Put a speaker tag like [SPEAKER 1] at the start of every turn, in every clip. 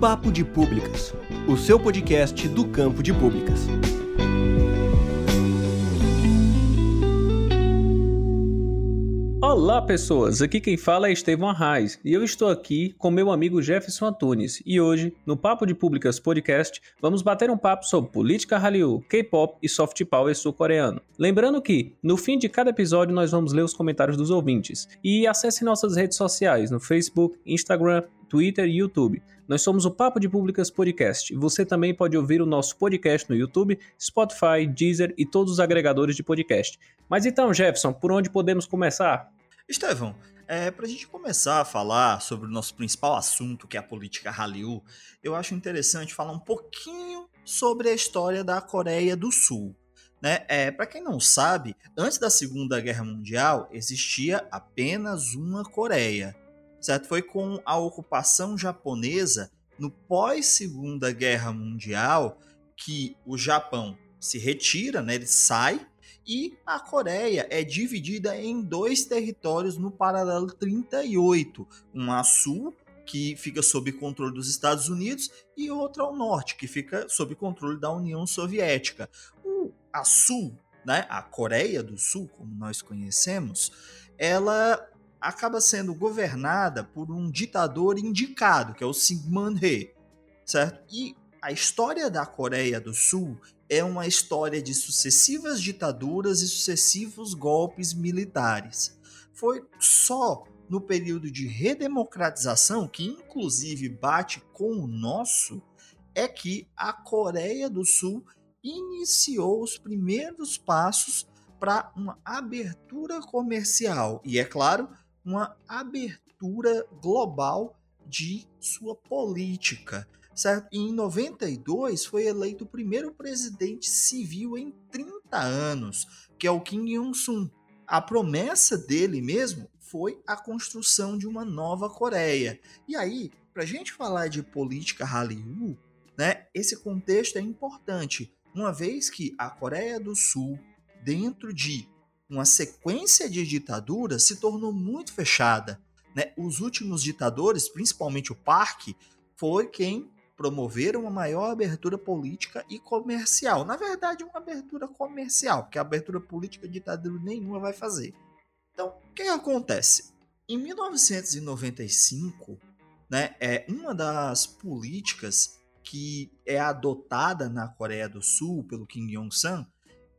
[SPEAKER 1] Papo de Públicas, o seu podcast do campo de públicas.
[SPEAKER 2] Olá pessoas, aqui quem fala é Estevão Arraes e eu estou aqui com meu amigo Jefferson Antunes e hoje, no Papo de Públicas Podcast, vamos bater um papo sobre política Hallyu, K-pop e soft power sul-coreano. Lembrando que, no fim de cada episódio, nós vamos ler os comentários dos ouvintes e acesse nossas redes sociais no Facebook, Instagram, Twitter e YouTube. Nós somos o Papo de Públicas Podcast. Você também pode ouvir o nosso podcast no YouTube, Spotify, Deezer e todos os agregadores de podcast. Mas então, Jefferson, por onde podemos começar?
[SPEAKER 3] Estevão, é, para a gente começar a falar sobre o nosso principal assunto, que é a política Hallyu, eu acho interessante falar um pouquinho sobre a história da Coreia do Sul. Né? É, para quem não sabe, antes da Segunda Guerra Mundial existia apenas uma Coreia. Certo? Foi com a ocupação japonesa no pós Segunda Guerra Mundial que o Japão se retira, né? ele sai e a Coreia é dividida em dois territórios no paralelo 38, um a sul, que fica sob controle dos Estados Unidos, e outro ao norte, que fica sob controle da União Soviética. O a sul, né, a Coreia do Sul, como nós conhecemos, ela acaba sendo governada por um ditador indicado, que é o Syngman Rhee, certo? E a história da Coreia do Sul é uma história de sucessivas ditaduras e sucessivos golpes militares. Foi só no período de redemocratização, que inclusive bate com o nosso, é que a Coreia do Sul iniciou os primeiros passos para uma abertura comercial e, é claro, uma abertura global de sua política certo? E em 92 foi eleito o primeiro presidente civil em 30 anos, que é o Kim Jong-un. A promessa dele mesmo foi a construção de uma nova Coreia. E aí, para a gente falar de política Hallyu, né, esse contexto é importante, uma vez que a Coreia do Sul, dentro de uma sequência de ditaduras, se tornou muito fechada. Né? Os últimos ditadores, principalmente o Park, foi quem promoveram uma maior abertura política e comercial. Na verdade, uma abertura comercial, porque a abertura política ditadura nenhuma vai fazer. Então, o que acontece? Em 1995, né, é uma das políticas que é adotada na Coreia do Sul pelo Kim Jong-un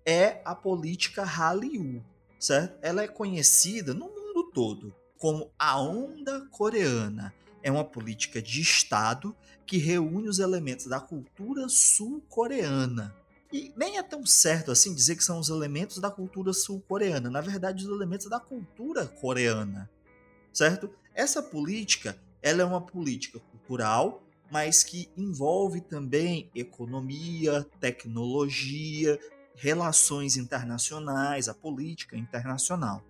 [SPEAKER 3] é a política Hallyu, certo? Ela é conhecida no mundo todo como a onda coreana. É uma política de Estado que reúne os elementos da cultura sul-coreana. E nem é tão certo assim dizer que são os elementos da cultura sul-coreana, na verdade, os elementos da cultura coreana. Certo? Essa política, ela é uma política cultural, mas que envolve também economia, tecnologia, relações internacionais, a política internacional.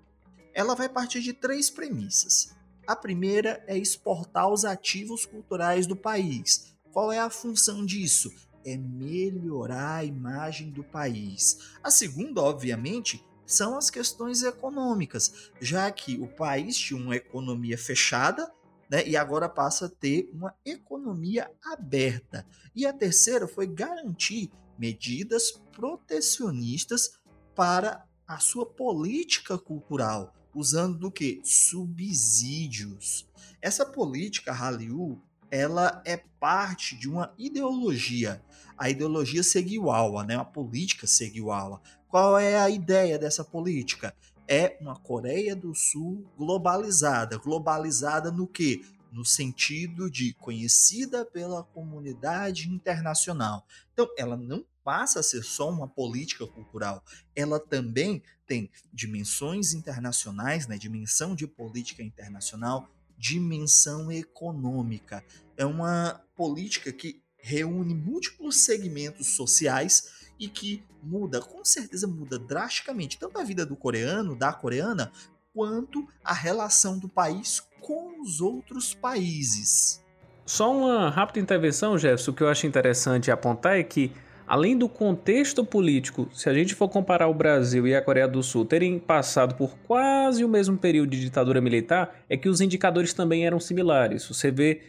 [SPEAKER 3] Ela vai partir de três premissas. A primeira é exportar os ativos culturais do país. Qual é a função disso? É melhorar a imagem do país. A segunda, obviamente, são as questões econômicas, já que o país tinha uma economia fechada né, e agora passa a ter uma economia aberta. E a terceira foi garantir medidas protecionistas para a sua política cultural, usando do que? Subsídios. Essa política Hallyu, ela é parte de uma ideologia. A ideologia Seguiwawa, né? A política Seguiwawa. Qual é a ideia dessa política? É uma Coreia do Sul globalizada. Globalizada no que? No sentido de conhecida pela comunidade internacional. Então, ela não passa a ser só uma política cultural, ela também tem dimensões internacionais, né, dimensão de política internacional, dimensão econômica. É uma política que reúne múltiplos segmentos sociais e que muda, com certeza muda drasticamente tanto a vida do coreano, da coreana, quanto a relação do país com os outros países.
[SPEAKER 2] Só uma rápida intervenção, Jefferson, o que eu acho interessante apontar é que Além do contexto político, se a gente for comparar o Brasil e a Coreia do Sul terem passado por quase o mesmo período de ditadura militar, é que os indicadores também eram similares. Você vê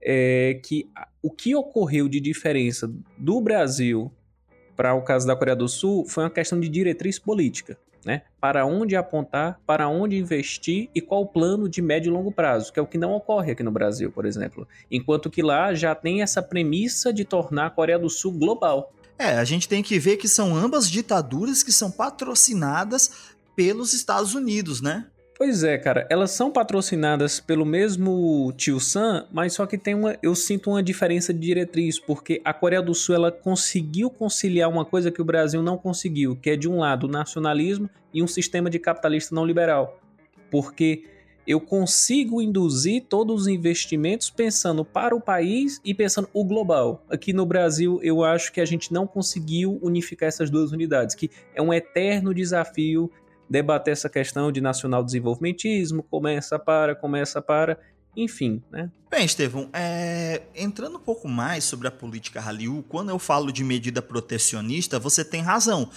[SPEAKER 2] é que o que ocorreu de diferença do Brasil para o caso da Coreia do Sul foi uma questão de diretriz política. Né? Para onde apontar, para onde investir e qual o plano de médio e longo prazo, que é o que não ocorre aqui no Brasil, por exemplo. Enquanto que lá já tem essa premissa de tornar a Coreia do Sul global.
[SPEAKER 3] É, a gente tem que ver que são ambas ditaduras que são patrocinadas pelos Estados Unidos, né?
[SPEAKER 2] Pois é, cara, elas são patrocinadas pelo mesmo tio Sam, mas só que tem uma, eu sinto uma diferença de diretriz, porque a Coreia do Sul ela conseguiu conciliar uma coisa que o Brasil não conseguiu, que é de um lado o nacionalismo e um sistema de capitalista não liberal. Porque eu consigo induzir todos os investimentos pensando para o país e pensando o global. Aqui no Brasil, eu acho que a gente não conseguiu unificar essas duas unidades, que é um eterno desafio debater essa questão de nacional desenvolvimentismo, começa para, começa para, enfim, né?
[SPEAKER 3] Bem, Estevão, é... entrando um pouco mais sobre a política Hallyu, quando eu falo de medida protecionista, você tem razão.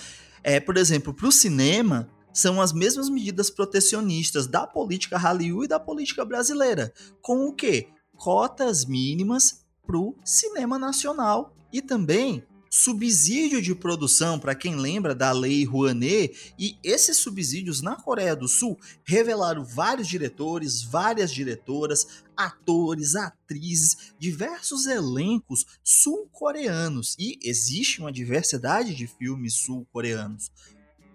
[SPEAKER 3] É, por exemplo, para o cinema, são as mesmas medidas protecionistas da política Hallyu e da política brasileira. Com o quê? Cotas mínimas para o cinema nacional e também subsídio de produção, para quem lembra da Lei Rouanet, e esses subsídios na Coreia do Sul revelaram vários diretores, várias diretoras, atores, atrizes, diversos elencos sul-coreanos, e existe uma diversidade de filmes sul-coreanos.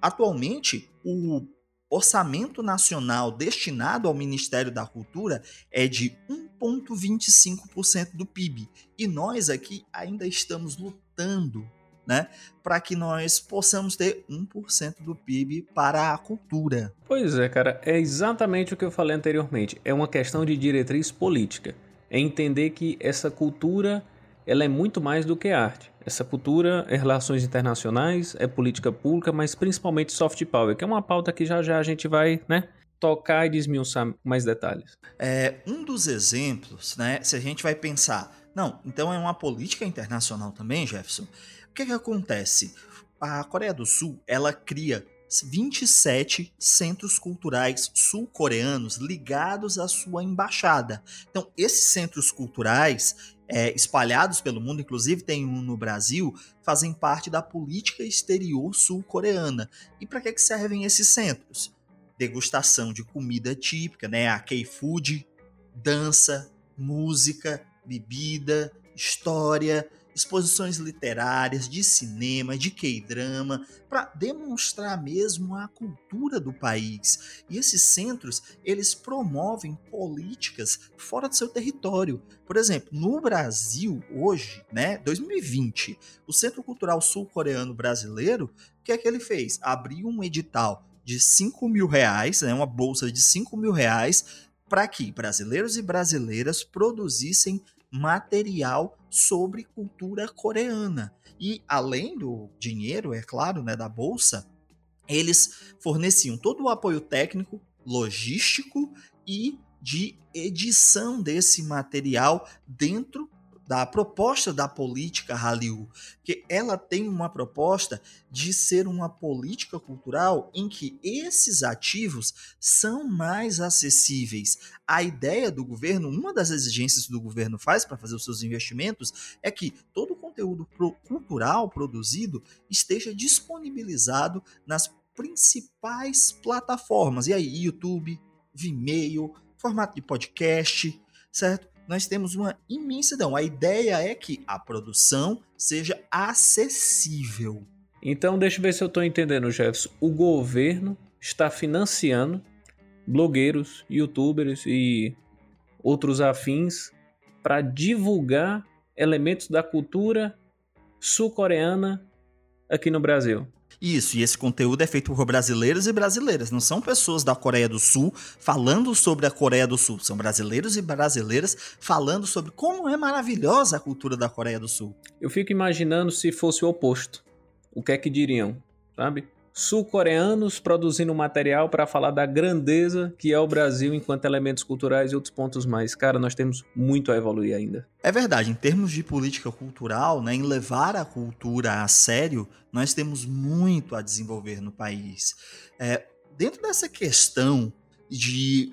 [SPEAKER 3] Atualmente, o orçamento nacional destinado ao Ministério da Cultura é de 1,25% do PIB. E nós aqui ainda estamos lutando né, para que nós possamos ter 1% do PIB para a cultura.
[SPEAKER 2] Pois é, cara, é exatamente o que eu falei anteriormente. É uma questão de diretriz política. É entender que essa cultura ela é muito mais do que arte. Essa cultura é relações internacionais, é política pública, mas principalmente soft power, que é uma pauta que já já a gente vai, né, tocar e desmiuçar mais detalhes.
[SPEAKER 3] É um dos exemplos, né? Se a gente vai pensar não, então é uma política internacional também, Jefferson. O que, que acontece? A Coreia do Sul ela cria 27 centros culturais sul-coreanos ligados à sua embaixada. Então, esses centros culturais, é, espalhados pelo mundo, inclusive tem um no Brasil, fazem parte da política exterior sul-coreana. E para que, que servem esses centros? Degustação de comida típica, né? A K-food, dança, música, bebida, história, exposições literárias, de cinema, de K-drama, para demonstrar mesmo a cultura do país. E esses centros, eles promovem políticas fora do seu território. Por exemplo, no Brasil, hoje, né, 2020, o Centro Cultural Sul-Coreano Brasileiro, o que é que ele fez? Abriu um edital de 5 mil reais, né, uma bolsa de 5 mil reais, para que brasileiros e brasileiras produzissem material sobre cultura coreana. E além do dinheiro, é claro, né, da bolsa, eles forneciam todo o apoio técnico, logístico e de edição desse material dentro da proposta da política Hallyu, que ela tem uma proposta de ser uma política cultural em que esses ativos são mais acessíveis. A ideia do governo, uma das exigências que o governo faz para fazer os seus investimentos é que todo o conteúdo cultural produzido esteja disponibilizado nas principais plataformas. E aí, YouTube, Vimeo, formato de podcast, certo? Nós temos uma imensidão. A ideia é que a produção seja acessível.
[SPEAKER 2] Então, deixa eu ver se eu estou entendendo, Jefferson. O governo está financiando blogueiros, youtubers e outros afins para divulgar elementos da cultura sul-coreana aqui no Brasil.
[SPEAKER 3] Isso, e esse conteúdo é feito por brasileiros e brasileiras. Não são pessoas da Coreia do Sul falando sobre a Coreia do Sul. São brasileiros e brasileiras falando sobre como é maravilhosa a cultura da Coreia do Sul.
[SPEAKER 2] Eu fico imaginando se fosse o oposto. O que é que diriam, sabe? Sul-coreanos produzindo material para falar da grandeza que é o Brasil enquanto elementos culturais e outros pontos mais. Cara, nós temos muito a evoluir ainda.
[SPEAKER 3] É verdade, em termos de política cultural, né, em levar a cultura a sério, nós temos muito a desenvolver no país. É, dentro dessa questão de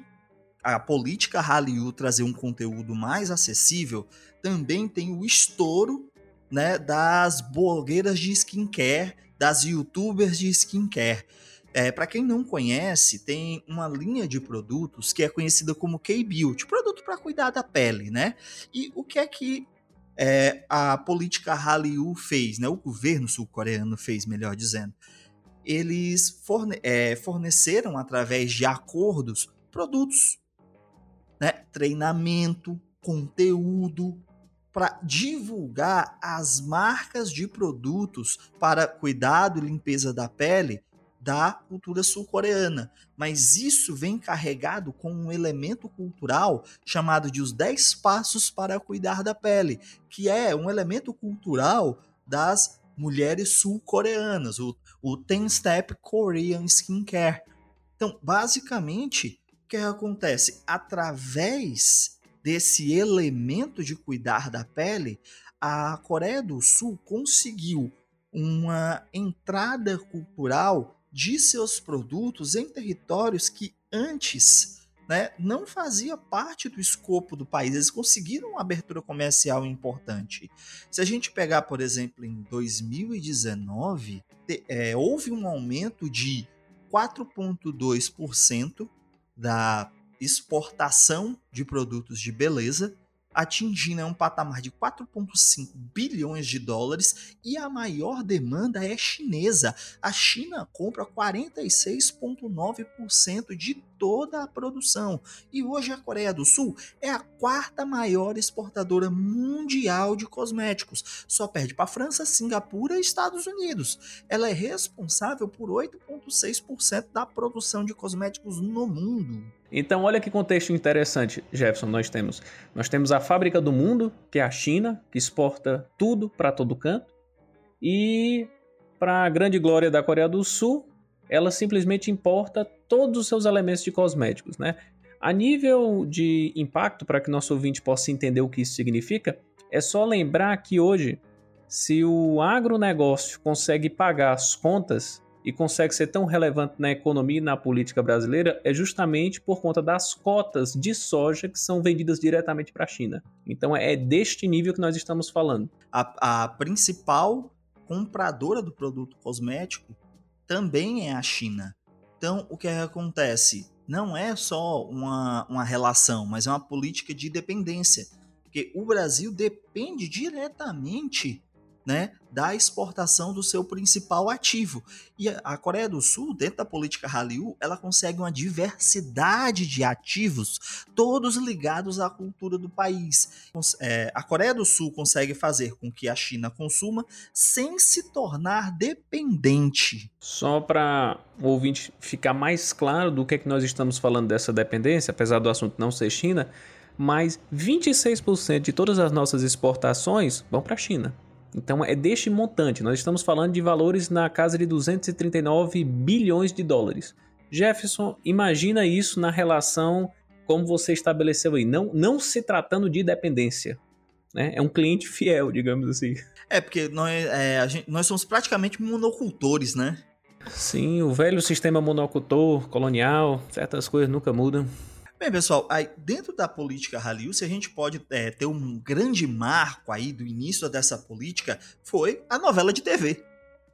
[SPEAKER 3] a política Hallyu trazer um conteúdo mais acessível, também tem o estouro né, das blogueiras de skincare, das youtubers de skincare. É, para quem não conhece, tem uma linha de produtos que é conhecida como K-Beauty, produto para cuidar da pele, né? E o que é que é, a política Hallyu fez, né? O governo sul-coreano fez, melhor dizendo. Eles forne é, forneceram através de acordos produtos, né? Treinamento, conteúdo, para divulgar as marcas de produtos para cuidado e limpeza da pele da cultura sul-coreana. Mas isso vem carregado com um elemento cultural chamado de os 10 passos para cuidar da pele, que é um elemento cultural das mulheres sul-coreanas, o, o 10 Step Korean Skincare. Então, basicamente, o que acontece? Através desse elemento de cuidar da pele, a Coreia do Sul conseguiu uma entrada cultural de seus produtos em territórios que antes né, não fazia parte do escopo do país. Eles conseguiram uma abertura comercial importante. Se a gente pegar, por exemplo, em 2019, é, houve um aumento de 4,2% da exportação de produtos de beleza, atingindo um patamar de 4,5 bilhões de dólares e a maior demanda é chinesa. A China compra 46,9% de toda a produção. E hoje a Coreia do Sul é a quarta maior exportadora mundial de cosméticos. Só perde para a França, Singapura e Estados Unidos. Ela é responsável por 8,6% da produção de cosméticos no mundo.
[SPEAKER 2] Então, olha que contexto interessante, Jefferson, nós temos. Nós temos a fábrica do mundo, que é a China, que exporta tudo para todo canto. E, para a grande glória da Coreia do Sul, ela simplesmente importa todos os seus elementos de cosméticos, né? A nível de impacto, para que nosso ouvinte possa entender o que isso significa, é só lembrar que hoje, se o agronegócio consegue pagar as contas e consegue ser tão relevante na economia e na política brasileira, é justamente por conta das cotas de soja que são vendidas diretamente para a China. Então é deste nível que nós estamos falando.
[SPEAKER 3] A, a principal compradora do produto cosmético também é a China. Então, o que acontece? Não é só uma, uma relação, mas é uma política de dependência. Porque o Brasil depende diretamente né, da exportação do seu principal ativo. E a Coreia do Sul, dentro da política Hallyu, ela consegue uma diversidade de ativos, todos ligados à cultura do país. É, a Coreia do Sul consegue fazer com que a China consuma sem se tornar dependente.
[SPEAKER 2] Só para o ouvinte ficar mais claro do que é que nós estamos falando dessa dependência, apesar do assunto não ser China, mas 26% de todas as nossas exportações vão para a China. Então é deste montante, nós estamos falando de valores na casa de 239 bilhões de dólares. Jefferson, imagina isso na relação como você estabeleceu aí, não, não se tratando de dependência. Né? É um cliente fiel, digamos assim.
[SPEAKER 3] É, porque nós, é, gente, nós somos praticamente monocultores, né?
[SPEAKER 2] Sim, o velho sistema monocultor, colonial, certas coisas nunca mudam.
[SPEAKER 3] Bem, pessoal, aí dentro da política Hallyu, se a gente pode é, ter um grande marco aí do início dessa política, foi a novela de TV.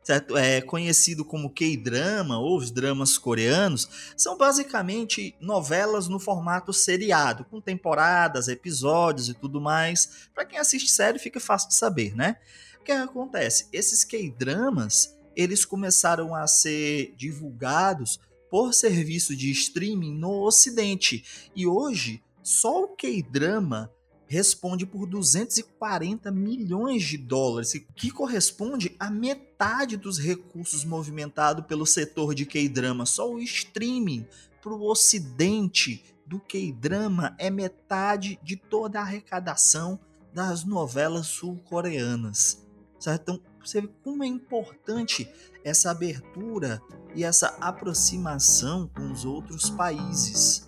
[SPEAKER 3] Certo? É conhecido como K-drama ou os dramas coreanos, são basicamente novelas no formato seriado, com temporadas, episódios e tudo mais. Para quem assiste série, fica fácil de saber, né? O que acontece? Esses K-dramas, eles começaram a ser divulgados por serviço de streaming no Ocidente. E hoje, só o K-drama responde por 240 milhões de dólares, que corresponde a metade dos recursos movimentados pelo setor de K-drama. Só o streaming para o Ocidente do K-drama é metade de toda a arrecadação das novelas sul-coreanas. Então, você vê como é importante essa abertura e essa aproximação com os outros países.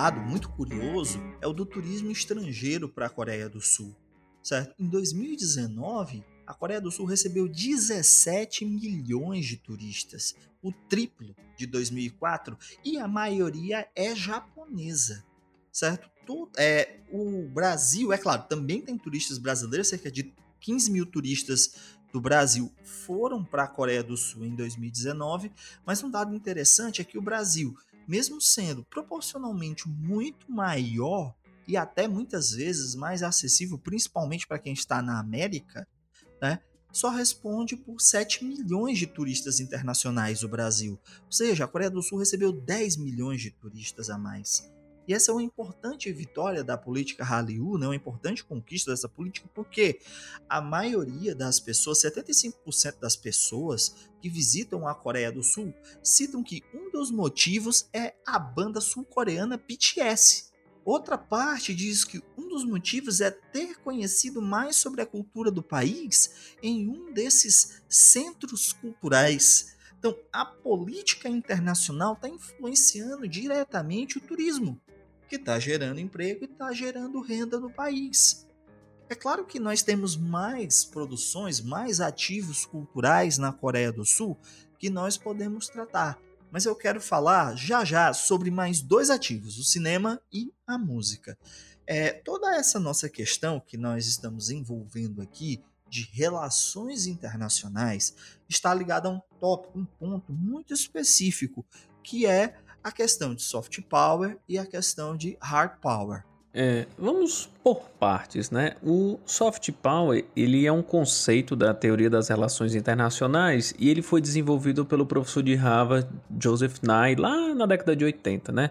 [SPEAKER 3] dado muito curioso é o do turismo estrangeiro para a Coreia do Sul. Certo? Em 2019, a Coreia do Sul recebeu 17 milhões de turistas, o triplo de 2004, e a maioria é japonesa. Certo? é, o Brasil, é claro, também tem turistas brasileiros, cerca de 15 mil turistas do Brasil foram para a Coreia do Sul em 2019, mas um dado interessante é que o Brasil mesmo sendo proporcionalmente muito maior e até muitas vezes mais acessível, principalmente para quem está na América, né, só responde por 7 milhões de turistas internacionais o Brasil. Ou seja, a Coreia do Sul recebeu 10 milhões de turistas a mais. E essa é uma importante vitória da política Hallyu, né? uma importante conquista dessa política, porque a maioria das pessoas, 75% das pessoas que visitam a Coreia do Sul, citam que um dos motivos é a banda sul-coreana BTS. Outra parte diz que um dos motivos é ter conhecido mais sobre a cultura do país em um desses centros culturais. Então, a política internacional está influenciando diretamente o turismo que está gerando emprego e está gerando renda no país. É claro que nós temos mais produções, mais ativos culturais na Coreia do Sul que nós podemos tratar. Mas eu quero falar já já sobre mais dois ativos, o cinema e a música. É, toda essa nossa questão que nós estamos envolvendo aqui de relações internacionais está ligada a um tópico, um ponto muito específico, que é a questão de soft power e a questão de hard power.
[SPEAKER 2] É, vamos por partes, né? O soft power ele é um conceito da teoria das relações internacionais e ele foi desenvolvido pelo professor de Harvard Joseph Nye lá na década de 80, né?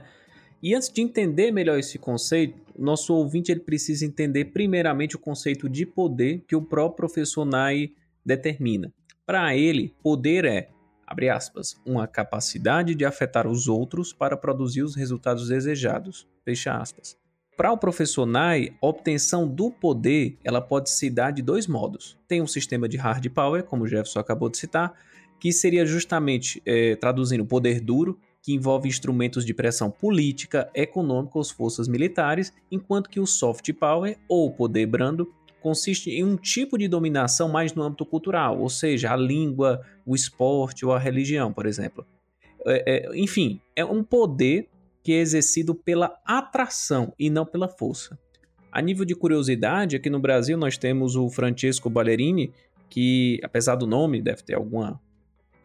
[SPEAKER 2] E antes de entender melhor esse conceito, nosso ouvinte ele precisa entender primeiramente o conceito de poder que o próprio professor Nye determina. Para ele, poder é abre aspas, uma capacidade de afetar os outros para produzir os resultados desejados, fecha aspas. Para o professor Nye, a obtenção do poder ela pode se dar de dois modos. Tem um sistema de hard power, como o Jefferson acabou de citar, que seria justamente, é, traduzindo, poder duro, que envolve instrumentos de pressão política, econômica ou forças militares, enquanto que o soft power, ou poder brando, consiste em um tipo de dominação mais no âmbito cultural, ou seja, a língua, o esporte ou a religião, por exemplo. É, é, enfim, é um poder que é exercido pela atração e não pela força. A nível de curiosidade, aqui no Brasil nós temos o Francesco Ballerini, que apesar do nome deve ter alguma,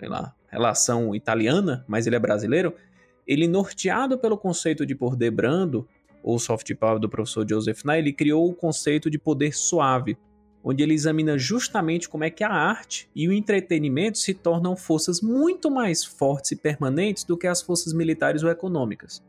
[SPEAKER 2] lá, relação italiana, mas ele é brasileiro. Ele norteado pelo conceito de poder brando, ou soft power do professor Joseph Nye, ele criou o conceito de poder suave, onde ele examina justamente como é que a arte e o entretenimento se tornam forças muito mais fortes e permanentes do que as forças militares ou econômicas.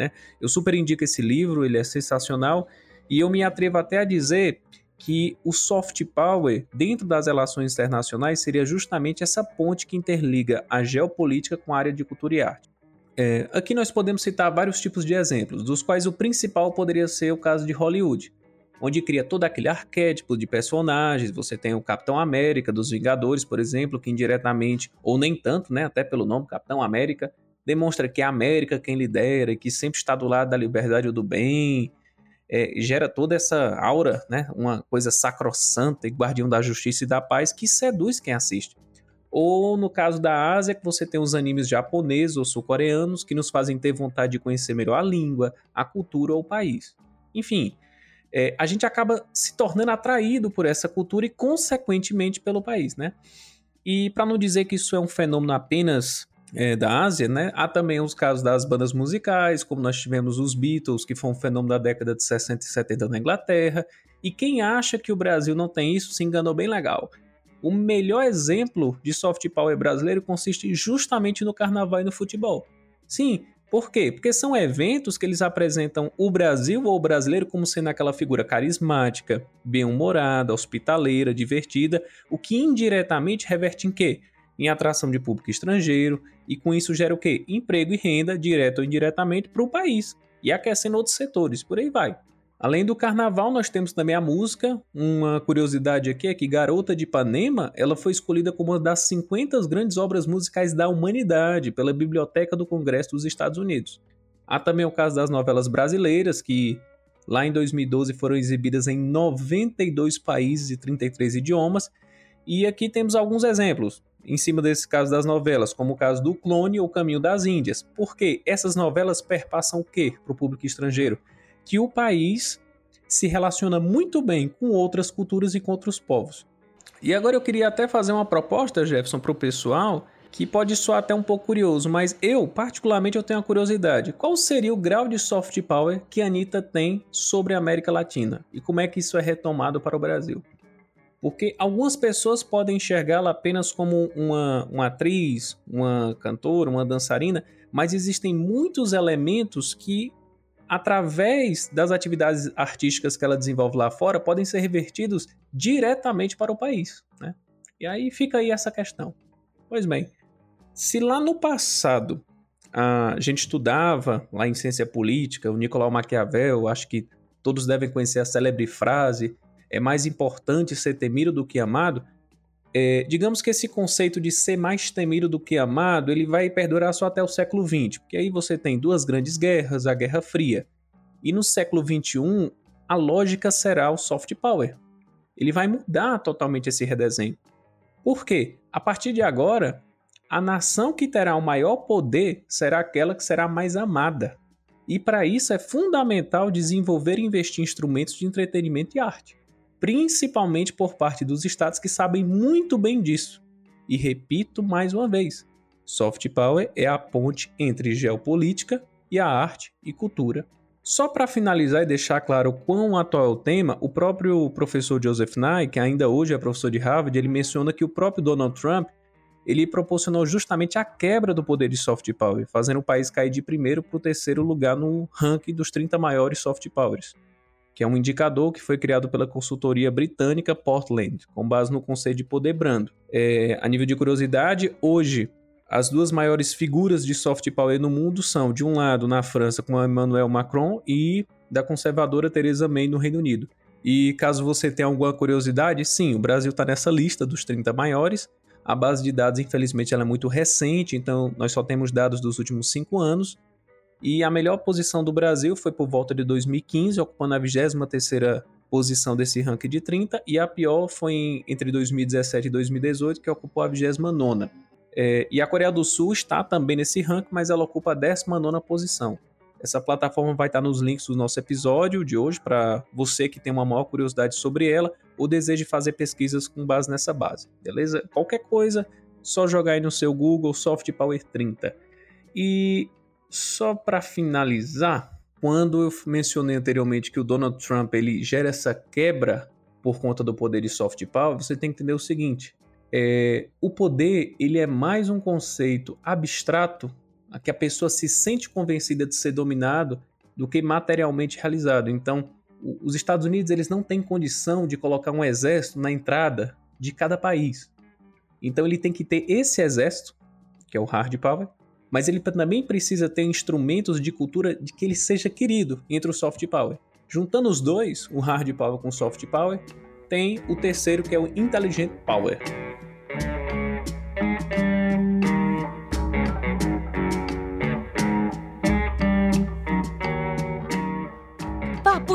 [SPEAKER 2] Né? Eu super indico esse livro, ele é sensacional, e eu me atrevo até a dizer que o soft power dentro das relações internacionais seria justamente essa ponte que interliga a geopolítica com a área de cultura e arte. É, aqui nós podemos citar vários tipos de exemplos, dos quais o principal poderia ser o caso de Hollywood, onde cria todo aquele arquétipo de personagens. Você tem o Capitão América dos Vingadores, por exemplo, que indiretamente, ou nem tanto, né, até pelo nome Capitão América, demonstra que é a América quem lidera, que sempre está do lado da liberdade ou do bem, é, gera toda essa aura, né, uma coisa sacrossanta e guardião da justiça e da paz que seduz quem assiste. Ou no caso da Ásia, que você tem os animes japoneses ou sul-coreanos que nos fazem ter vontade de conhecer melhor a língua, a cultura ou o país. Enfim, é, a gente acaba se tornando atraído por essa cultura e, consequentemente, pelo país, né? E para não dizer que isso é um fenômeno apenas é, da Ásia, né? Há também os casos das bandas musicais, como nós tivemos os Beatles, que foi um fenômeno da década de 60 e 70 na Inglaterra. E quem acha que o Brasil não tem isso se enganou bem legal. O melhor exemplo de soft power brasileiro consiste justamente no carnaval e no futebol. Sim, Por quê? Porque são eventos que eles apresentam o Brasil ou o brasileiro como sendo aquela figura carismática, bem-humorada, hospitaleira, divertida, o que indiretamente reverte em quê? Em atração de público estrangeiro, e com isso gera o quê? Emprego e renda, direto ou indiretamente, para o país, e aquecendo outros setores, por aí vai. Além do carnaval, nós temos também a música. Uma curiosidade aqui é que Garota de Ipanema, ela foi escolhida como uma das 50 grandes obras musicais da humanidade pela Biblioteca do Congresso dos Estados Unidos. Há também o caso das novelas brasileiras, que lá em 2012 foram exibidas em 92 países e 33 idiomas. E aqui temos alguns exemplos em cima desse caso das novelas, como o caso do Clone ou Caminho das Índias. Porque essas novelas perpassam o quê para o público estrangeiro? que o país se relaciona muito bem com outras culturas e com outros povos. E agora eu queria até fazer uma proposta, Jefferson, para o pessoal, que pode soar até um pouco curioso, mas eu, particularmente, eu tenho a curiosidade. Qual seria o grau de soft power que a Anitta tem sobre a América Latina? E como é que isso é retomado para o Brasil? Porque algumas pessoas podem enxergá-la apenas como uma, uma atriz, uma cantora, uma dançarina, mas existem muitos elementos que através das atividades artísticas que ela desenvolve lá fora, podem ser revertidos diretamente para o país. Né? E aí fica aí essa questão. Pois bem, se lá no passado a gente estudava lá em ciência política, o Nicolau Maquiavel, acho que todos devem conhecer a célebre frase: é mais importante ser temido do que amado. É, digamos que esse conceito de ser mais temido do que amado, ele vai perdurar só até o século XX, porque aí você tem duas grandes guerras, a Guerra Fria. E no século XXI, a lógica será o soft power. Ele vai mudar totalmente esse redesenho. Por quê? A partir de agora, a nação que terá o maior poder será aquela que será mais amada. E para isso é fundamental desenvolver e investir em instrumentos de entretenimento e arte principalmente por parte dos estados que sabem muito bem disso. E repito mais uma vez: soft power é a ponte entre geopolítica e a arte e cultura. Só para finalizar e deixar claro quão atual é o tema, o próprio professor Joseph Nye, que ainda hoje é professor de Harvard, ele menciona que o próprio Donald Trump ele proporcionou justamente a quebra do poder de soft power, fazendo o país cair de primeiro para o terceiro lugar no ranking dos 30 maiores soft powers que é um indicador que foi criado pela consultoria britânica Portland, com base no conceito de poder brando. É, a nível de curiosidade, hoje as duas maiores figuras de soft power no mundo são, de um lado, na França, com Emmanuel Macron, e da conservadora Theresa May no Reino Unido. E caso você tenha alguma curiosidade, sim, o Brasil está nessa lista dos 30 maiores. A base de dados, infelizmente, ela é muito recente, então nós só temos dados dos últimos cinco anos. E a melhor posição do Brasil foi por volta de 2015, ocupando a 23ª posição desse ranking de 30, e a pior foi em, entre 2017 e 2018, que ocupou a 29ª. É, e a Coreia do Sul está também nesse ranking, mas ela ocupa a 19ª posição. Essa plataforma vai estar nos links do nosso episódio de hoje para você que tem uma maior curiosidade sobre ela ou deseja fazer pesquisas com base nessa base, beleza? Qualquer coisa, só jogar aí no seu Google Soft Power 30. E só para finalizar, quando eu mencionei anteriormente que o Donald Trump ele gera essa quebra por conta do poder de soft power, você tem que entender o seguinte: é, o poder ele é mais um conceito abstrato a que a pessoa se sente convencida de ser dominado do que materialmente realizado. Então, os Estados Unidos eles não têm condição de colocar um exército na entrada de cada país. Então, ele tem que ter esse exército, que é o hard power, mas ele também precisa ter instrumentos de cultura de que ele seja querido entre o soft power. Juntando os dois, o hard power com o soft power, tem o terceiro que é o intelligent power.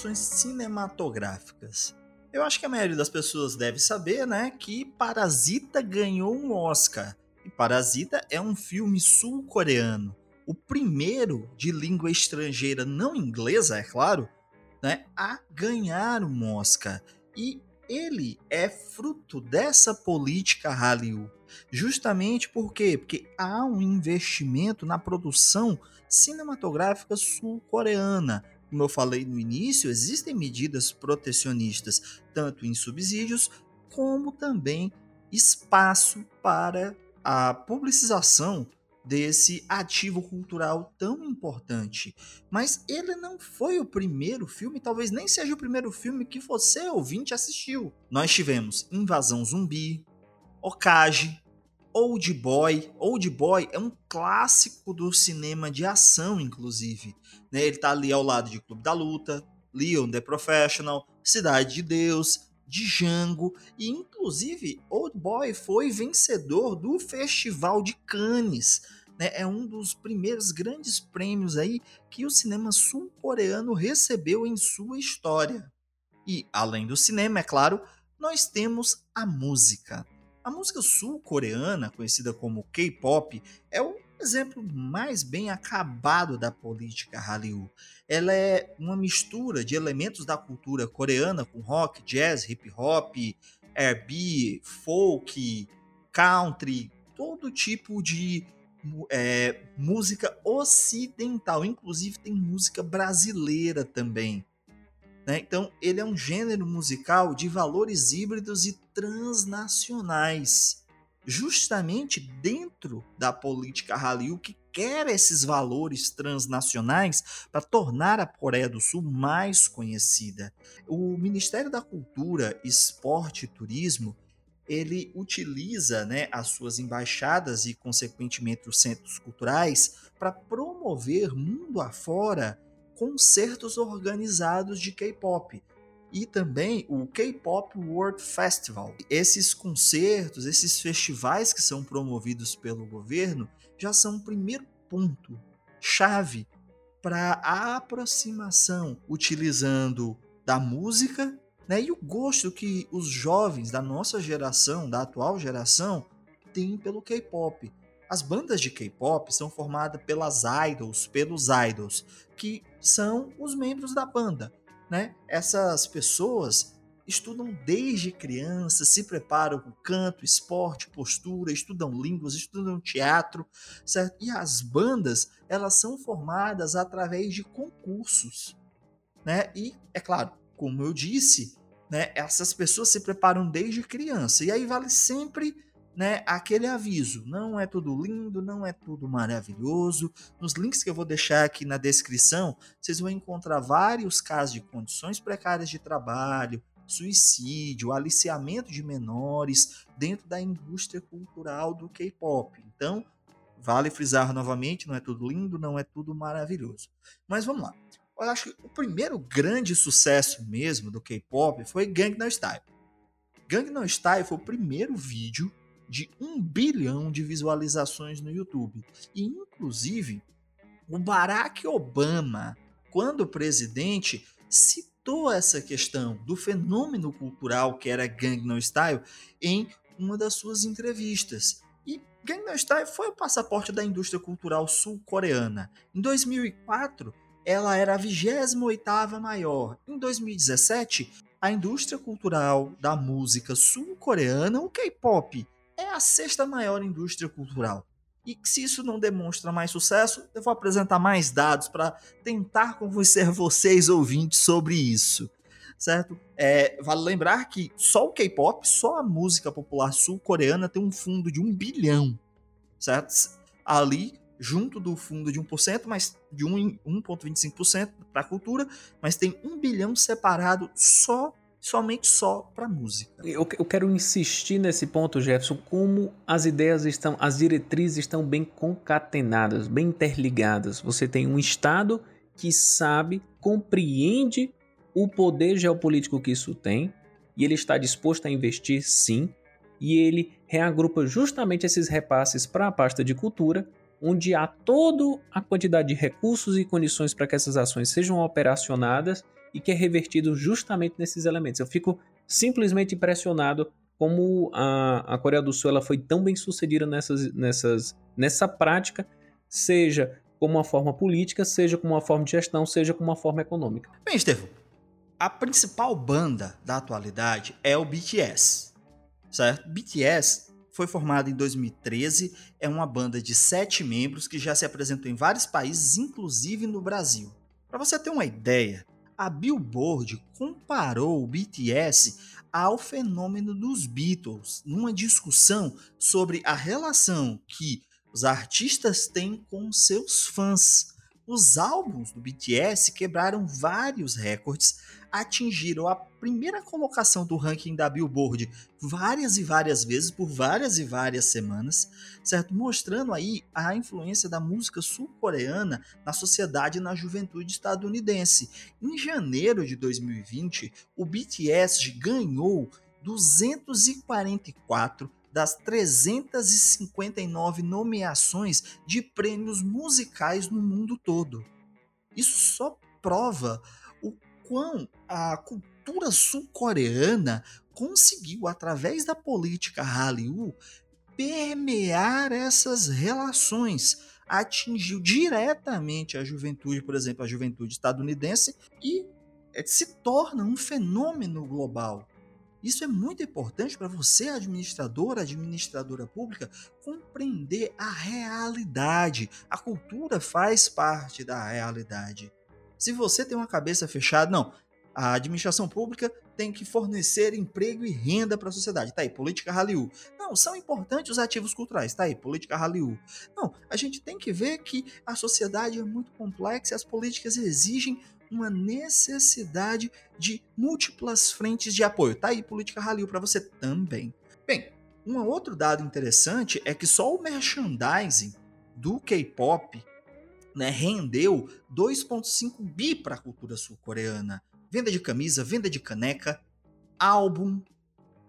[SPEAKER 3] produções cinematográficas. Eu acho que a maioria das pessoas deve saber, né, que Parasita ganhou um Oscar. E Parasita é um filme sul-coreano, o primeiro de língua estrangeira não inglesa, é claro, né, a ganhar um Oscar. E ele é fruto dessa política Hallyu. Justamente por quê? Porque há um investimento na produção cinematográfica sul-coreana. Como eu falei no início, existem medidas protecionistas, tanto em subsídios, como também espaço para a publicização desse ativo cultural tão importante. Mas ele não foi o primeiro filme, talvez nem seja o primeiro filme que você, ouvinte, assistiu. Nós tivemos Invasão Zumbi, Okage, Old Boy. Old Boy é um clássico do cinema de ação, inclusive. Né? Ele está ali ao lado de Clube da Luta, Leon the Professional, Cidade de Deus, Django e inclusive Old Boy foi vencedor do Festival de Cannes. Né? É um dos primeiros grandes prêmios aí que o cinema sul-coreano recebeu em sua história. E além do cinema, é claro, nós temos a música. A música sul-coreana, conhecida como K-pop, é o exemplo mais bem acabado da política Hallyu. Ela é uma mistura de elementos da cultura coreana com rock, jazz, hip hop, R&B, folk, country, todo tipo de é, música ocidental, inclusive tem música brasileira também. Né? Então, ele é um gênero musical de valores híbridos e transnacionais justamente dentro da política Hallyu que quer esses valores transnacionais para tornar a Coreia do Sul mais conhecida. O Ministério da Cultura, Esporte e Turismo ele utiliza né, as suas embaixadas e, consequentemente, os centros culturais para promover mundo afora concertos organizados de K-pop, e também o K-Pop World Festival. Esses concertos, esses festivais que são promovidos pelo governo já são o primeiro ponto chave para a aproximação utilizando da música né, e o gosto que os jovens da nossa geração, da atual geração, têm pelo K-pop. As bandas de K-pop são formadas pelas idols, pelos idols, que são os membros da banda né? Essas pessoas estudam desde criança, se preparam com canto, esporte, postura, estudam línguas, estudam teatro, certo? E as bandas, elas são formadas através de concursos, né? E é claro, como eu disse, né, essas pessoas se preparam desde criança. E aí vale sempre né, aquele aviso. Não é tudo lindo, não é tudo maravilhoso. Nos links que eu vou deixar aqui na descrição, vocês vão encontrar vários casos de condições precárias de trabalho, suicídio, aliciamento de menores dentro da indústria cultural do K-pop. Então, vale frisar novamente, não é tudo lindo, não é tudo maravilhoso. Mas vamos lá. Eu acho que o primeiro grande sucesso mesmo do K-pop foi Gangnam Style. Gangnam Style foi o primeiro vídeo de um bilhão de visualizações no YouTube. E, inclusive, o Barack Obama, quando presidente, citou essa questão do fenômeno cultural que era Gangnam Style em uma das suas entrevistas. E Gangnam Style foi o passaporte da indústria cultural sul-coreana. Em 2004, ela era a 28ª maior. Em 2017, a indústria cultural da música sul-coreana, o K-pop, é a sexta maior indústria cultural. E se isso não demonstra mais sucesso, eu vou apresentar mais dados para tentar convencer vocês ouvintes sobre isso. Certo? É, vale lembrar que só o K-pop, só a música popular sul-coreana tem um fundo de um bilhão. Certo? Ali, junto do fundo de 1%, mas de 1,25% para a cultura, mas tem um bilhão separado só somente só para música.
[SPEAKER 2] Eu, eu, quero insistir nesse ponto, Jefferson, como as ideias estão, as diretrizes estão bem concatenadas, bem interligadas. Você tem um Estado que sabe, compreende o poder geopolítico que isso tem e ele está disposto a investir sim, e ele reagrupa justamente esses repasses para a pasta de cultura, onde há toda a quantidade de recursos e condições para que essas ações sejam operacionadas e que é revertido justamente nesses elementos. Eu fico simplesmente impressionado como a, a Coreia do Sul ela foi tão bem sucedida nessas, nessas, nessa prática, seja como uma forma política, seja como uma forma de gestão, seja como uma forma econômica.
[SPEAKER 3] Bem, Estevão, a principal banda da atualidade é o BTS, certo? BTS foi formado em 2013, é uma banda de sete membros que já se apresentou em vários países, inclusive no Brasil. Para você ter uma ideia, a Billboard comparou o BTS ao fenômeno dos Beatles, numa discussão sobre a relação que os artistas têm com seus fãs. Os álbuns do BTS quebraram vários recordes, atingiram a primeira colocação do ranking da Billboard várias e várias vezes por várias e várias semanas, certo? Mostrando aí a influência da música sul-coreana na sociedade e na juventude estadunidense. Em janeiro de 2020, o BTS ganhou 244 das 359 nomeações de prêmios musicais no mundo todo. Isso só prova o quão a cultura sul-coreana conseguiu, através da política Hallyu, permear essas relações, atingiu diretamente a juventude, por exemplo, a juventude estadunidense, e se torna um fenômeno global. Isso é muito importante para você, administrador, administradora pública, compreender a realidade. A cultura faz parte da realidade. Se você tem uma cabeça fechada, não, a administração pública tem que fornecer emprego e renda para a sociedade. Tá aí, política Hallyu. Não, são importantes os ativos culturais. Tá aí, política Hallyu. Não, a gente tem que ver que a sociedade é muito complexa e as políticas exigem uma necessidade de múltiplas frentes de apoio. Tá aí política Halil para você também. Bem, um outro dado interessante é que só o merchandising do K-pop né, rendeu 2,5 bi para a cultura sul-coreana. Venda de camisa, venda de caneca, álbum,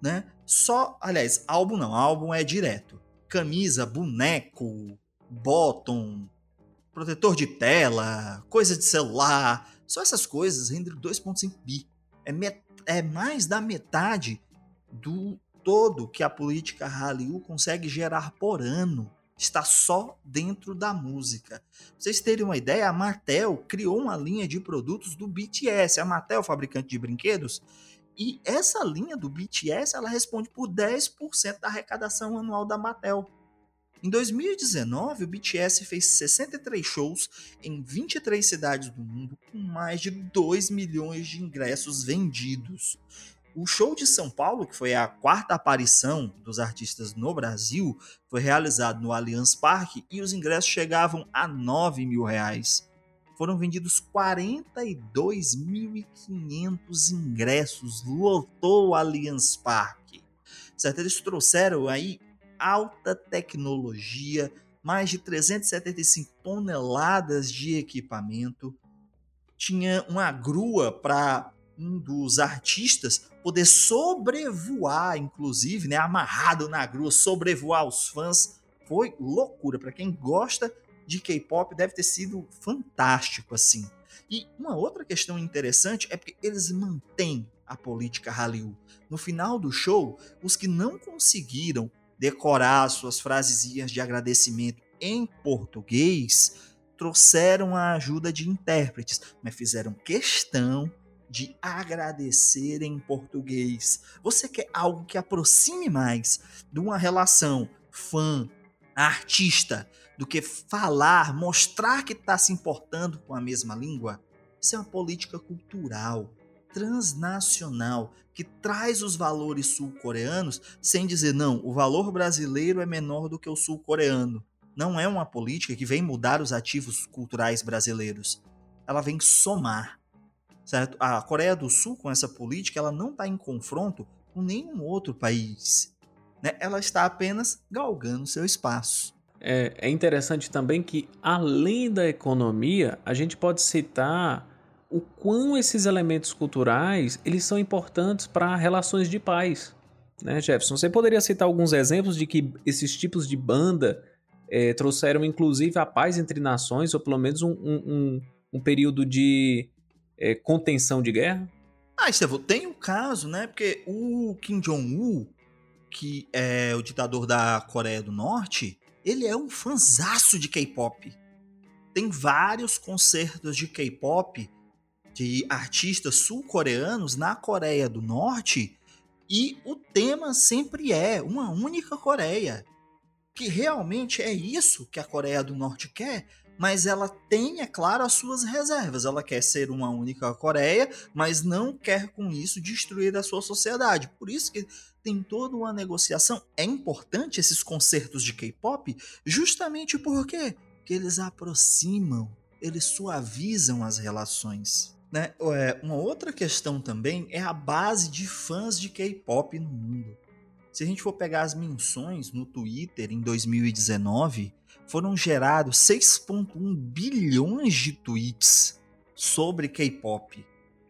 [SPEAKER 3] né? Só, aliás, álbum não, álbum é direto. Camisa, boneco, bottom, protetor de tela, coisa de celular, só essas coisas rendem 2,5 bi. É, é mais da metade do todo que a política Hallyu consegue gerar por ano. Está só dentro da música. Pra vocês terem uma ideia, a Mattel criou uma linha de produtos do BTS. A Mattel, fabricante de brinquedos, e essa linha do BTS ela responde por 10% da arrecadação anual da Mattel. Em 2019, o BTS fez 63 shows em 23 cidades do mundo, com mais de 2 milhões de ingressos vendidos. O show de São Paulo, que foi a quarta aparição dos artistas no Brasil, foi realizado no Allianz Parque e os ingressos chegavam a 9 mil reais. Foram vendidos 42.500 ingressos, lotou o Allianz Parque. Certo? Eles trouxeram aí alta tecnologia, mais de 375 toneladas de equipamento. Tinha uma grua para um dos artistas poder sobrevoar, inclusive, né, amarrado na grua, sobrevoar os fãs. Foi loucura para quem gosta de K-pop, deve ter sido fantástico assim. E uma outra questão interessante é porque eles mantêm a política Hallyu. No final do show, os que não conseguiram decorar suas frasezinhas de agradecimento em português, trouxeram a ajuda de intérpretes, mas fizeram questão de agradecer em português. Você quer algo que aproxime mais de uma relação fã-artista do que falar, mostrar que está se importando com a mesma língua? Isso é uma política cultural transnacional que traz os valores sul-coreanos sem dizer não, o valor brasileiro é menor do que o sul-coreano. Não é uma política que vem mudar os ativos culturais brasileiros. Ela vem somar. Certo? A Coreia do Sul, com essa política, ela não está em confronto com nenhum outro país. Né? Ela está apenas galgando seu espaço.
[SPEAKER 2] É, é interessante também que, além da economia, a gente pode citar o quão esses elementos culturais eles são importantes para relações de paz. Né, Jefferson? Você poderia citar alguns exemplos de que esses tipos de banda é, trouxeram inclusive a paz entre nações, ou pelo menos um, um, um, período de é, contenção de guerra?
[SPEAKER 3] Ah, Estevão, tem um caso, né? Porque o Kim Jong-un, que é o ditador da Coreia do Norte, ele é um fanzaço de K-pop. Tem vários concertos de K-pop de artistas sul-coreanos na Coreia do Norte e o tema sempre é uma única Coreia. Que realmente é isso que a Coreia do Norte quer, mas ela tem, é claro, as suas reservas. Ela quer ser uma única Coreia, mas não quer com isso destruir a sua sociedade. Por isso que tem toda uma negociação. É importante esses concertos de K-pop, justamente porque que eles aproximam, eles suavizam as relações. Né? É, uma outra questão também é a base de fãs de K-pop no mundo. Se a gente for pegar as menções no Twitter em 2019, foram gerados 6,1 bilhões de tweets sobre K-pop,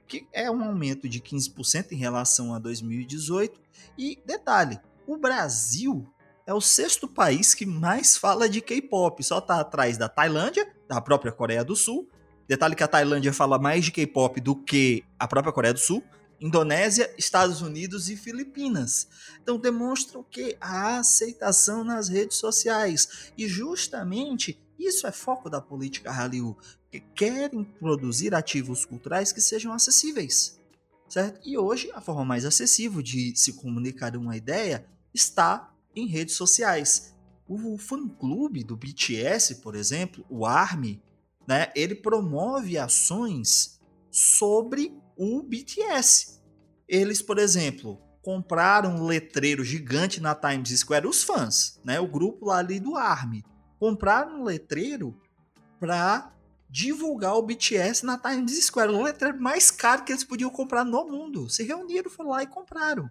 [SPEAKER 3] que é um aumento de 15% em relação a 2018. E detalhe, o Brasil é o sexto país que mais fala de K-pop, só está atrás da Tailândia, da própria Coreia do Sul Detalhe que a Tailândia fala mais de K-pop do que a própria Coreia do Sul, Indonésia, Estados Unidos e Filipinas. Então demonstra o que a aceitação nas redes sociais e justamente isso é foco da política Hallyu, que querem produzir ativos culturais que sejam acessíveis, certo? E hoje a forma mais acessível de se comunicar uma ideia está em redes sociais. O fã-clube do BTS, por exemplo, o ARMY, né, ele promove ações sobre o BTS. Eles, por exemplo, compraram um letreiro gigante na Times Square, os fãs, né, o grupo lá ali do ARMY, compraram um letreiro para divulgar o BTS na Times Square, o letreiro mais caro que eles podiam comprar no mundo. Se reuniram, foram lá e compraram.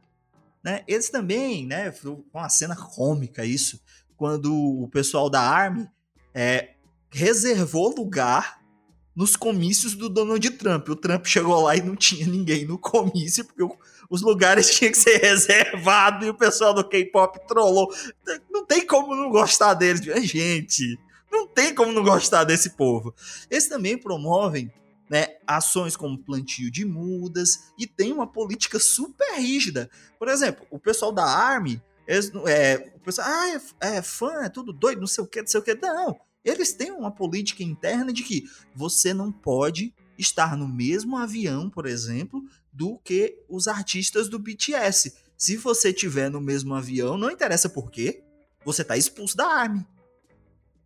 [SPEAKER 3] Né? Eles também, né, foi uma cena cômica isso, quando o pessoal da ARMY é, reservou lugar nos comícios do Donald Trump. O Trump chegou lá e não tinha ninguém no comício, porque os lugares tinham que ser reservados e o pessoal do K-pop trollou. Não tem como não gostar deles. Gente, não tem como não gostar desse povo. Eles também promovem né, ações como plantio de mudas e tem uma política super rígida. Por exemplo, o pessoal da Army, eles, é, o pessoal, ah, é, é fã, é tudo doido, não sei o que, não sei o que. Não, eles têm uma política interna de que você não pode estar no mesmo avião, por exemplo, do que os artistas do BTS. Se você tiver no mesmo avião, não interessa por quê, você está expulso da Army.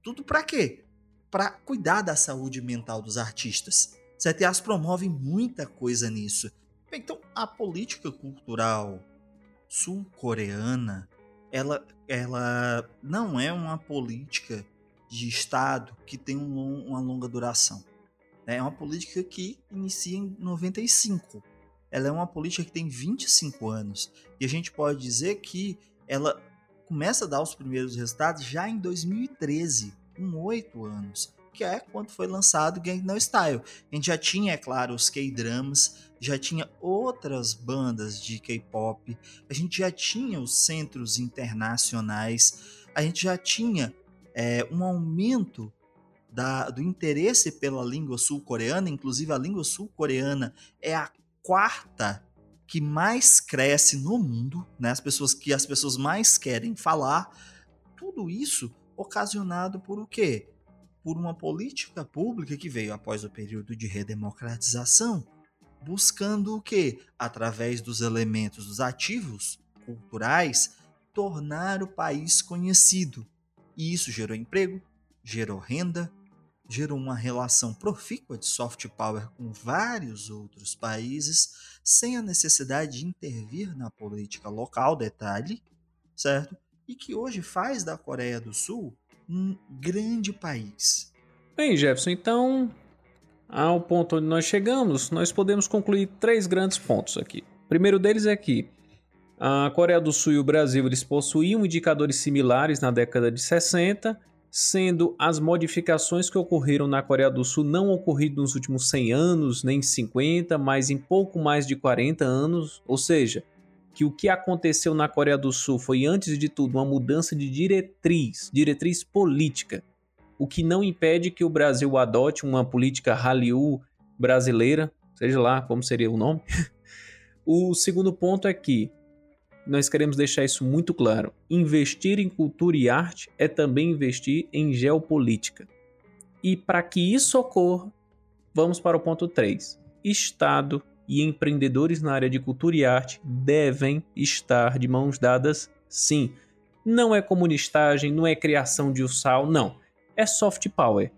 [SPEAKER 3] Tudo para quê? Para cuidar da saúde mental dos artistas. CTAs promovem muita coisa nisso. Então, a política cultural sul-coreana, ela, ela não é uma política de Estado que tem um, uma longa duração. É uma política que inicia em 95. Ela é uma política que tem 25 anos. E a gente pode dizer que ela começa a dar os primeiros resultados já em 2013, com oito anos, que é quando foi lançado Gangnam Style. A gente já tinha, é claro, os K-dramas, já tinha outras bandas de K-pop, a gente já tinha os centros internacionais, a gente já tinha é, um aumento da, do interesse pela língua sul-coreana, inclusive a língua sul-coreana é a quarta que mais cresce no mundo, né? As pessoas que as pessoas mais querem falar, tudo isso ocasionado por o quê? Por uma política pública que veio após o período de redemocratização, buscando o quê? Através dos elementos dos ativos culturais, tornar o país conhecido, e isso gerou emprego, gerou renda, gerou uma relação profícua de soft power com vários outros países, sem a necessidade de intervir na política local, detalhe, certo? E que hoje faz da Coreia do Sul um grande país.
[SPEAKER 2] Bem, Jefferson, então, ao ponto onde nós chegamos, nós podemos concluir três grandes pontos aqui. O primeiro deles é que a Coreia do Sul e o Brasil eles possuíam indicadores similares na década de 60, sendo as modificações que ocorreram na Coreia do Sul não ocorrido nos últimos 100 anos, nem 50, mas em pouco mais de 40 anos, ou seja, que o que aconteceu na Coreia do Sul foi antes de tudo uma mudança de diretriz, diretriz política, o que não impede que o Brasil adote uma política Hallyu brasileira, seja lá como seria o nome. o segundo ponto é que nós queremos deixar isso muito claro. Investir em cultura e arte é também investir em geopolítica. E para que isso ocorra, vamos para o ponto 3. Estado e empreendedores na área de cultura e arte devem estar de mãos dadas, sim. Não é comunistagem, não é criação de ursal, não. É soft power.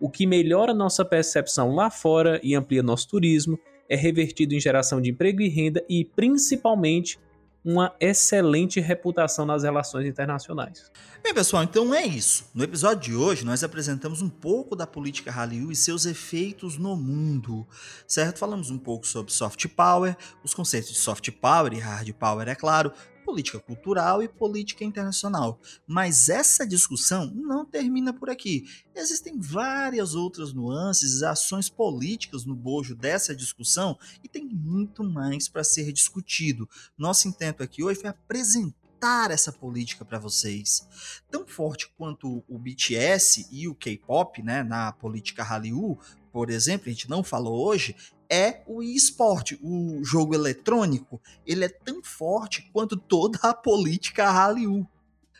[SPEAKER 2] O que melhora nossa percepção lá fora e amplia nosso turismo é revertido em geração de emprego e renda e, principalmente, uma excelente reputação nas relações internacionais.
[SPEAKER 3] Bem, pessoal, então é isso. No episódio de hoje, nós apresentamos um pouco da política Hallyu e seus efeitos no mundo, certo? Falamos um pouco sobre soft power, os conceitos de soft power e hard power, é claro, política cultural e política internacional. Mas essa discussão não termina por aqui. Existem várias outras nuances ações políticas no bojo dessa discussão e tem muito mais para ser discutido. Nosso intento aqui hoje foi apresentar essa política para vocês. Tão forte quanto o BTS e o K-pop, né, na política Hallyu, por exemplo, a gente não falou hoje, é o esporte, o jogo eletrônico, ele é tão forte quanto toda a política Hallyu,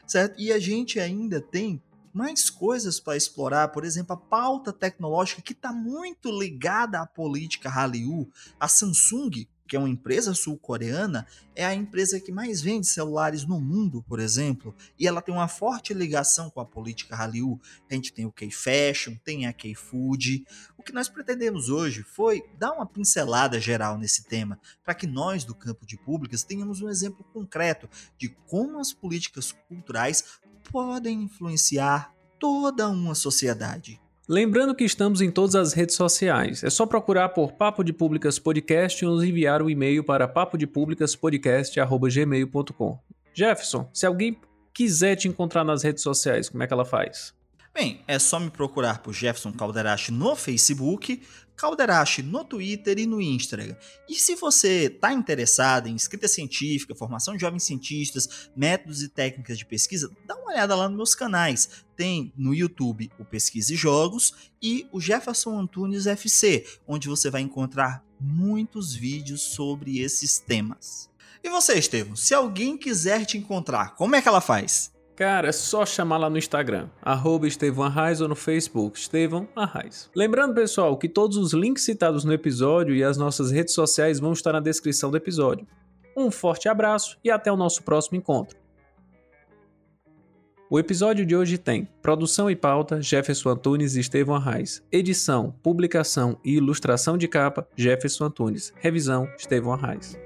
[SPEAKER 3] certo? E a gente ainda tem mais coisas para explorar, por exemplo, a pauta tecnológica que está muito ligada à política Hallyu. A Samsung que é uma empresa sul-coreana, é a empresa que mais vende celulares no mundo, por exemplo, e ela tem uma forte ligação com a política Hallyu. A gente tem o K-Fashion, tem a K-Food. O que nós pretendemos hoje foi dar uma pincelada geral nesse tema, para que nós do campo de públicas tenhamos um exemplo concreto de como as políticas culturais podem influenciar toda uma sociedade.
[SPEAKER 2] Lembrando que estamos em todas as redes sociais. É só procurar por Papo de Públicas Podcast e nos enviar um e-mail para papodepublicaspodcast.gmail.com. Jefferson, se alguém quiser te encontrar nas redes sociais, como é que ela faz?
[SPEAKER 3] Bem, é só me procurar por Jefferson Calderache no Facebook, Calderache no Twitter e no Instagram. E se você está interessado em escrita científica, formação de jovens cientistas, métodos e técnicas de pesquisa, dá uma olhada lá nos meus canais. Tem no YouTube o Pesquisa e Jogos e o Jefferson Antunes FC, onde você vai encontrar muitos vídeos sobre esses temas. E você, Estevam, se alguém quiser te encontrar, como é que ela faz?
[SPEAKER 2] Cara, é só chamar lá no Instagram, arroba Estevão Arraes ou no Facebook, Estevão Arraes. Lembrando, pessoal, que todos os links citados no episódio e as nossas redes sociais vão estar na descrição do episódio. Um forte abraço e até o nosso próximo encontro. O episódio de hoje tem produção e pauta Jefferson Antunes e Estevão Arraes, edição, publicação e ilustração de capa Jefferson Antunes, revisão Estevão Arraes.